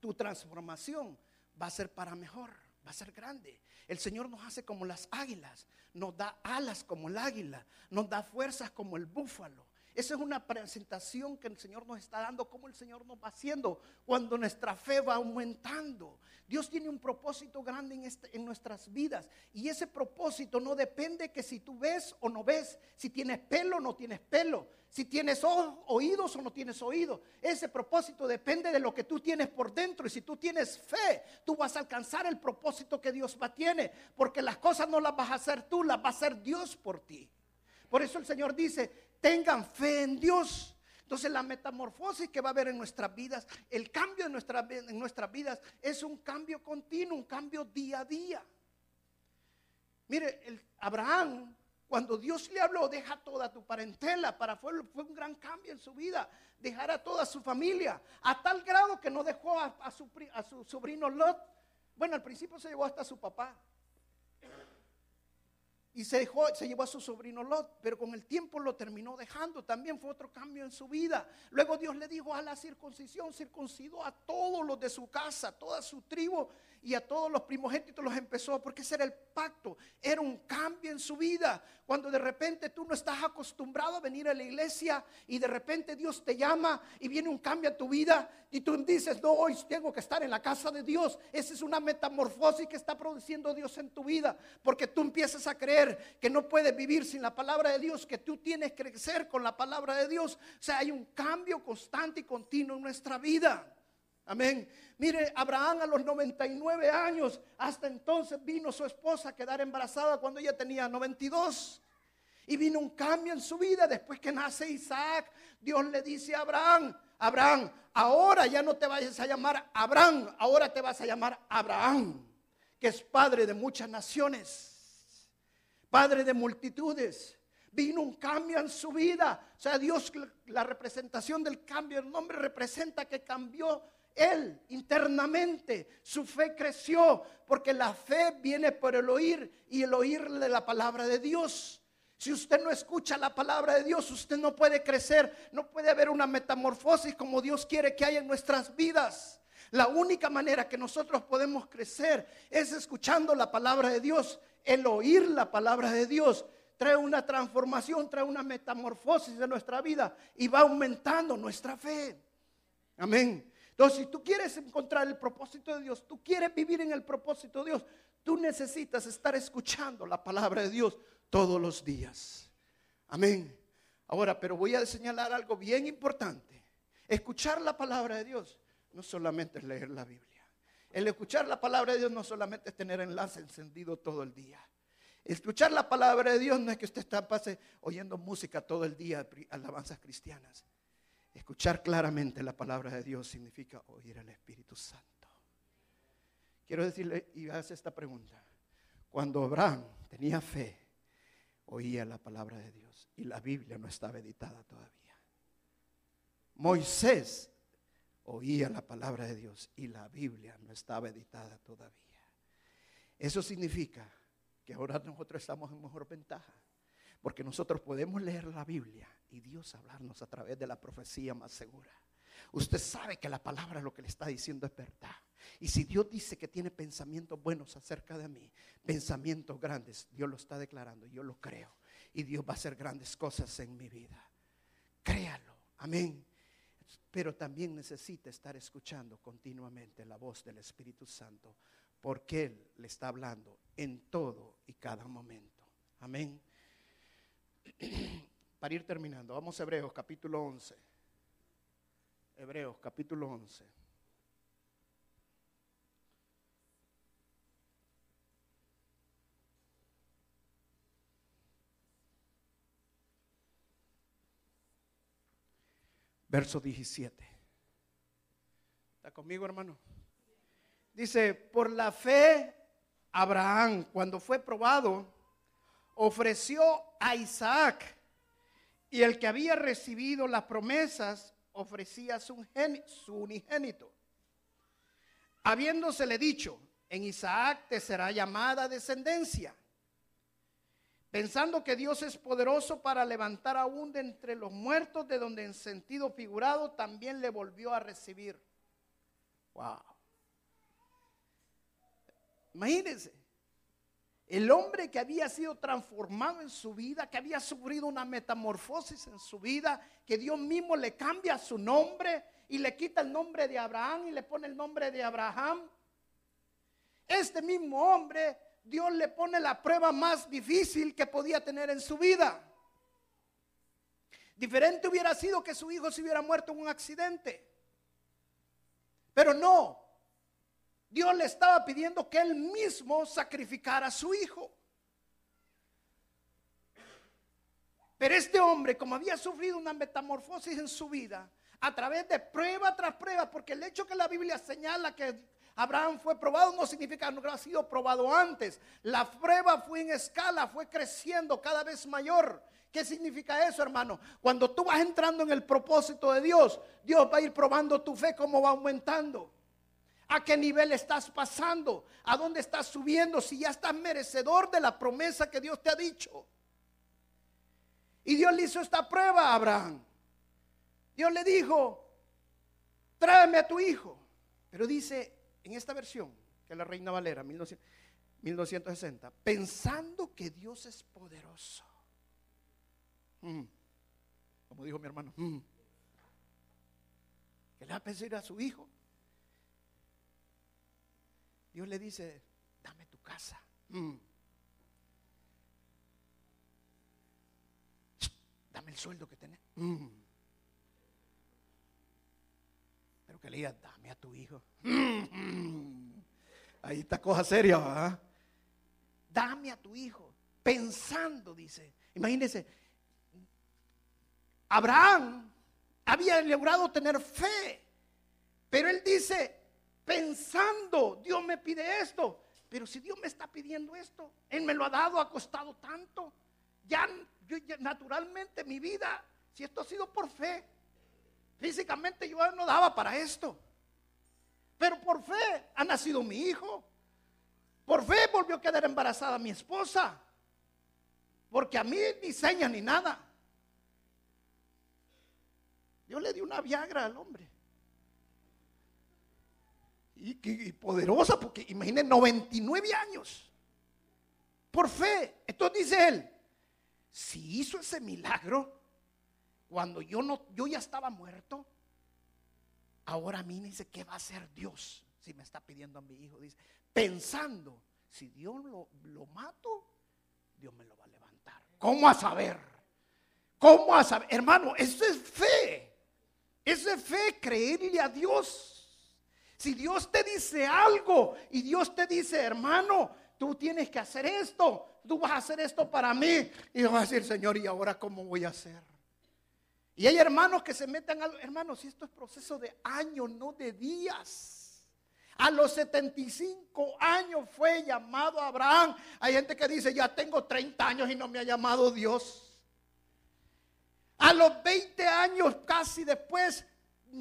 tu transformación va a ser para mejor, va a ser grande. El Señor nos hace como las águilas, nos da alas como el águila, nos da fuerzas como el búfalo. Esa es una presentación que el Señor nos está dando, como el Señor nos va haciendo cuando nuestra fe va aumentando. Dios tiene un propósito grande en, este, nuestras vidas y ese propósito no depende que si tú ves o no ves, si tienes pelo o no tienes pelo, si tienes oídos o no tienes oídos. Ese propósito depende de lo que tú tienes por dentro y si tú tienes fe, tú vas a alcanzar el propósito que Dios va tiene, porque las cosas no las vas a hacer tú, las va a hacer Dios por ti. Por eso el Señor dice, tengan fe en Dios. Entonces la metamorfosis que va a haber en nuestras vidas, el cambio en, en nuestras vidas es un cambio continuo, un cambio día a día. Mire, Abraham, cuando Dios le habló, deja toda tu parentela, para fue, fue, un gran cambio en su vida, dejar a toda su familia, a tal grado que no dejó a, su, a su sobrino Lot. Bueno, al principio se llevó hasta su papá, y se, dejó, se llevó a su sobrino Lot, pero con el tiempo lo terminó dejando. También fue otro cambio en su vida. Luego Dios le dijo a la circuncisión, circuncidó a todos los de su casa, toda su tribu y a todos los primogénitos los empezó, porque ese era el pacto, era un cambio en su vida. Cuando de repente tú no estás acostumbrado a venir a la iglesia y de repente Dios te llama y viene un cambio a tu vida y tú dices, no, hoy tengo que estar en la casa de Dios. Esa es una metamorfosis que está produciendo Dios en tu vida, porque tú empiezas a creer que no puedes vivir sin la palabra de Dios, que tú tienes que crecer con la palabra de Dios. O sea, hay un cambio constante y continuo en nuestra vida. Amén. Mire, Abraham a los 99 años, hasta entonces vino su esposa a quedar embarazada cuando ella tenía 92. Y vino un cambio en su vida después que nace Isaac. Dios le dice a Abraham, Abraham, ahora ya no te vayas a llamar Abraham, ahora te vas a llamar Abraham, que es padre de muchas naciones, padre de multitudes. Vino un cambio en su vida. O sea, Dios, la representación del cambio, el nombre representa que cambió él internamente, su fe creció, porque la fe viene por el oír y el oír de la palabra de Dios. Si usted no escucha la palabra de Dios, usted no puede crecer, no puede haber una metamorfosis como Dios quiere que haya en nuestras vidas. La única manera que nosotros podemos crecer es escuchando la palabra de Dios, el oír la palabra de Dios trae una transformación, trae una metamorfosis de nuestra vida y va aumentando nuestra fe. Amén. Entonces, si tú quieres encontrar el propósito de Dios, tú quieres vivir en el propósito de Dios, tú necesitas estar escuchando la palabra de Dios todos los días. Amén. Ahora, pero voy a señalar algo bien importante. Escuchar la palabra de Dios no solamente es leer la Biblia. El escuchar la palabra de Dios no solamente es tener enlace encendido todo el día. Escuchar la palabra de Dios no es que usted está pase, oyendo música todo el día, alabanzas cristianas. Escuchar claramente la palabra de Dios significa oír al Espíritu Santo. Quiero decirle y hace esta pregunta. Cuando Abraham tenía fe, oía la palabra de Dios y la Biblia no estaba editada todavía. Moisés oía la palabra de Dios y la Biblia no estaba editada todavía. Eso significa que ahora nosotros estamos en mejor ventaja. Porque nosotros podemos leer la Biblia y Dios hablarnos a través de la profecía más segura. Usted sabe que la palabra lo que le está diciendo es verdad. Y si Dios dice que tiene pensamientos buenos acerca de mí, pensamientos grandes, Dios lo está declarando, yo lo creo. Y Dios va a hacer grandes cosas en mi vida. Créalo, amén. Pero también necesita estar escuchando continuamente la voz del Espíritu Santo, porque Él le está hablando en todo y cada momento. Amén. Para ir terminando, vamos a Hebreos capítulo 11. Hebreos capítulo 11. verso 17. ¿Está conmigo, hermano? Dice, por la fe, Abraham, cuando fue probado, ofreció a Isaac, y el que había recibido las promesas ofrecía su, su unigénito, habiéndosele dicho, en Isaac te será llamada descendencia pensando que Dios es poderoso para levantar aún de entre los muertos, de donde en sentido figurado también le volvió a recibir. Wow. Imagínense, el hombre que había sido transformado en su vida, que había sufrido una metamorfosis en su vida, que Dios mismo le cambia su nombre y le quita el nombre de Abraham y le pone el nombre de Abraham. Este mismo hombre Dios le pone la prueba más difícil que podía tener en su vida. Diferente hubiera sido que su hijo se hubiera muerto en un accidente. Pero no. Dios le estaba pidiendo que él mismo sacrificara a su hijo. Pero este hombre, como había sufrido una metamorfosis en su vida, a través de prueba tras prueba, porque el hecho que la Biblia señala que Abraham fue probado no significa que no ha sido probado antes. La prueba fue en escala, fue creciendo cada vez mayor. ¿Qué significa eso, hermano? Cuando tú vas entrando en el propósito de Dios, Dios va a ir probando tu fe, cómo va aumentando. ¿A qué nivel estás pasando? ¿A dónde estás subiendo? Si ya estás merecedor de la promesa que Dios te ha dicho. Y Dios le hizo esta prueba a Abraham. Dios le dijo, tráeme a tu hijo. Pero dice, en esta versión, que la Reina Valera, 1960, pensando que Dios es poderoso. Mm. Como dijo mi hermano, mm. que le va a pedir a su hijo. Dios le dice, dame tu casa. Mm. Dame el sueldo que tenés. Pero que le diga, dame a tu hijo. Ahí está cosa seria, Dame a tu hijo. Pensando, dice. Imagínense. Abraham había logrado tener fe. Pero él dice, pensando, Dios me pide esto. Pero si Dios me está pidiendo esto, Él me lo ha dado, ha costado tanto. Ya, naturalmente mi vida, si esto ha sido por fe, físicamente yo no daba para esto. Pero por fe ha nacido mi hijo. Por fe volvió a quedar embarazada mi esposa. Porque a mí ni señas ni nada. Yo le di una Viagra al hombre. Y, poderosa, porque imagínense, 99 años. Por fe. Entonces dice él, si hizo ese milagro, cuando yo no, yo ya estaba muerto, Ahora a mí dice, ¿qué va a hacer Dios si me está pidiendo a mi hijo? Dice, pensando, si Dios lo, lo mato, Dios me lo va a levantar. ¿Cómo a saber? ¿Cómo a saber? Hermano, eso es fe. Eso es fe, creerle a Dios. Si Dios te dice algo y Dios te dice, hermano, tú tienes que hacer esto, tú vas a hacer esto para mí. Y vas a decir, Señor, ¿y ahora cómo voy a hacer? Y hay hermanos que se meten al hermanos, si esto es proceso de años, no de días. A los 75 años fue llamado Abraham. Hay gente que dice, ya tengo 30 años y no me ha llamado Dios. A los 20 años casi después,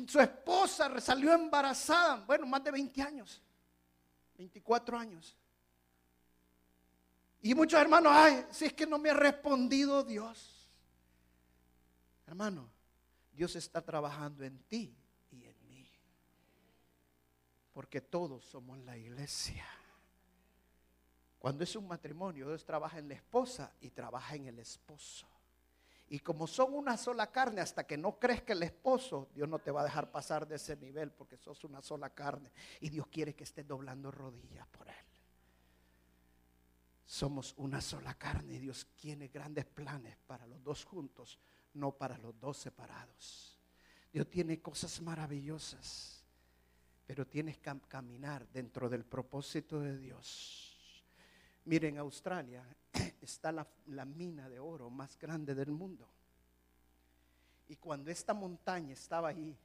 su esposa salió embarazada. Bueno, más de 20 años. 24 años. Y muchos hermanos, ay, si es que no me ha respondido Dios. Hermano, Dios está trabajando en ti y en mí. Porque todos somos la iglesia. Cuando es un matrimonio, Dios trabaja en la esposa y trabaja en el esposo. Y como son una sola carne, hasta que no crezca el esposo, Dios no te va a dejar pasar de ese nivel porque sos una sola carne. Y Dios quiere que estés doblando rodillas por Él. Somos una sola carne y Dios tiene grandes planes para los dos juntos no para los dos separados. Dios tiene cosas maravillosas, pero tienes que caminar dentro del propósito de Dios. Miren, en Australia está la, mina de oro más grande del mundo. Y cuando esta montaña estaba ahí,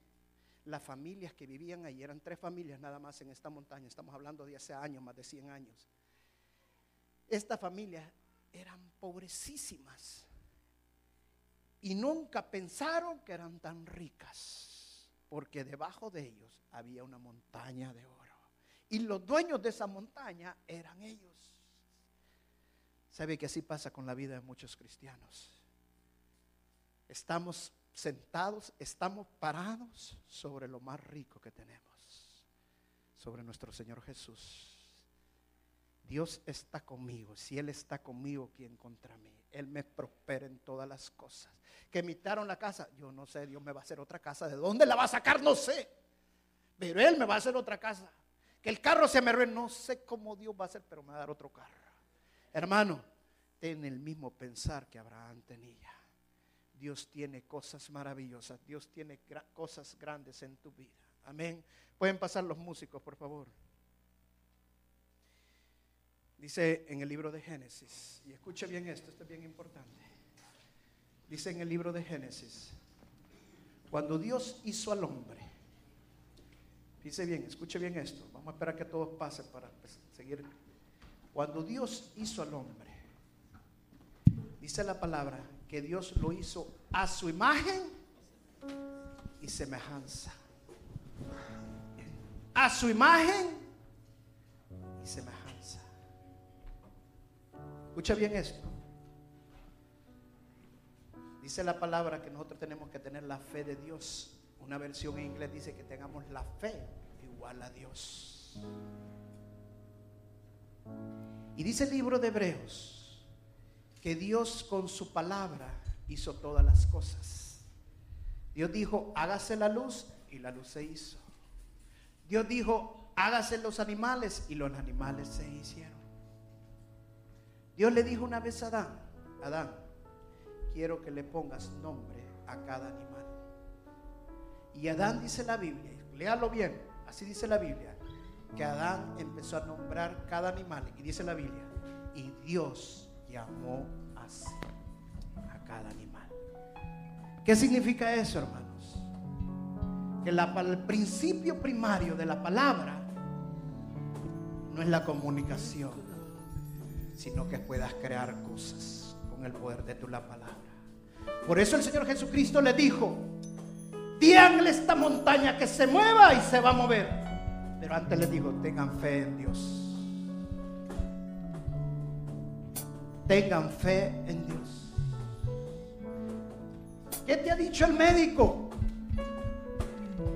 las familias que vivían ahí, eran tres familias nada más en esta montaña, estamos hablando de hace años, más de 100 años. Estas familias eran pobrecísimas y nunca pensaron que eran tan ricas, porque debajo de ellos había una montaña de oro. Y los dueños de esa montaña eran ellos. ¿Sabe que así pasa con la vida de muchos cristianos? Estamos sentados, estamos parados sobre lo más rico que tenemos, sobre nuestro Señor Jesús. Dios está conmigo. Si Él está conmigo, ¿quién contra mí? Él me prospera en todas las cosas. Que imitaron la casa, yo no sé, Dios me va a hacer otra casa. ¿De dónde la va a sacar? No sé. Pero Él me va a hacer otra casa. Que el carro se me ruine, no sé cómo Dios va a hacer, pero me va a dar otro carro. Hermano, ten el mismo pensar que Abraham tenía. Dios tiene cosas maravillosas. Dios tiene cosas grandes en tu vida. Amén. Pueden pasar los músicos, por favor. Dice en el libro de Génesis, y escuche bien esto, esto es bien importante. Dice en el libro de Génesis, cuando Dios hizo al hombre, dice bien, escuche bien esto, vamos a esperar que todos pasen para pues, seguir. Cuando Dios hizo al hombre, dice la palabra que Dios lo hizo a su imagen y semejanza. A su imagen y semejanza. Escucha bien esto. Dice la palabra que nosotros tenemos que tener la fe de Dios. Una versión en inglés dice que tengamos la fe igual a Dios. Y dice el libro de Hebreos que Dios con su palabra hizo todas las cosas. Dios dijo, hágase la luz y la luz se hizo. Dios dijo, hágase los animales y los animales se hicieron. Dios le dijo una vez a Adán, Adán, quiero que le pongas nombre a cada animal. Y Adán dice la Biblia, léalo bien, así dice la Biblia, que Adán empezó a nombrar cada animal. Y dice la Biblia, y Dios llamó así a cada animal. ¿Qué significa eso, hermanos? Que el principio primario de la palabra no es la comunicación sino que puedas crear cosas con el poder de tu la palabra. Por eso el Señor Jesucristo le dijo, díganle esta montaña que se mueva y se va a mover. Pero antes le dijo, tengan fe en Dios. Tengan fe en Dios. ¿Qué te ha dicho el médico?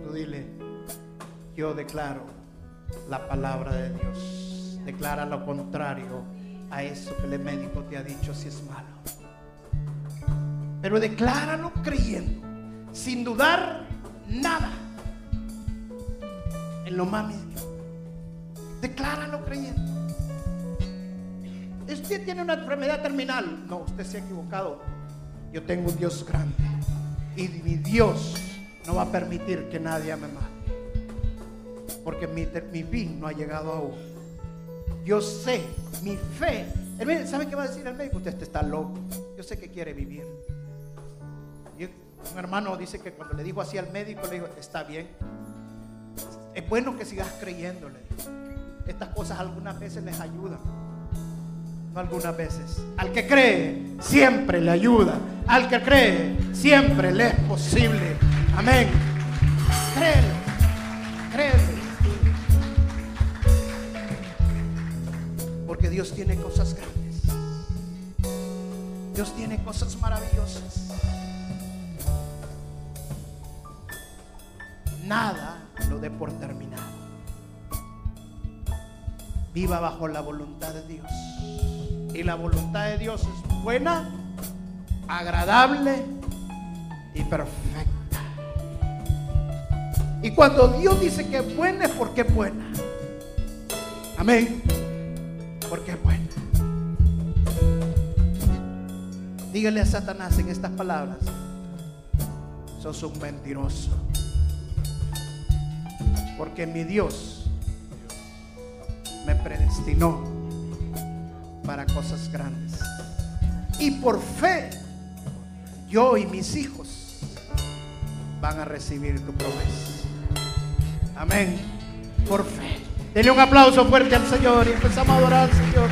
Tú dile, yo declaro la palabra de Dios. Declara lo contrario a eso que el médico te ha dicho si es malo. Pero decláralo creyendo, sin dudar nada, en lo más mínimo. Decláralo creyendo. Usted tiene una enfermedad terminal. No, usted se ha equivocado. Yo tengo un Dios grande. Y mi Dios no va a permitir que nadie me mate. Porque mi, mi fin no ha llegado aún. Yo sé, mi fe. ¿Sabe qué va a decir el médico? Usted está loco. Yo sé que quiere vivir. un hermano dice que cuando le dijo así al médico, le dijo, está bien. Es bueno que sigas creyéndole. Estas cosas algunas veces les ayudan. No algunas veces. Al que cree, siempre le ayuda. Al que cree, siempre le es posible. Amén. Créele. Créele. Porque Dios tiene cosas grandes. Dios tiene cosas maravillosas. Nada por terminado. Viva bajo la voluntad de Dios. Y la voluntad de Dios es buena, agradable y perfecta. Y cuando Dios dice que es buena es porque es buena. Amén porque es bueno. Dígale a Satanás en estas palabras, sos un mentiroso. Porque mi Dios me predestinó para cosas grandes. Y por fe, yo y mis hijos van a recibir tu promesa. Amén. Por fe. Denle un aplauso fuerte al Señor y empezamos a adorar al Señor.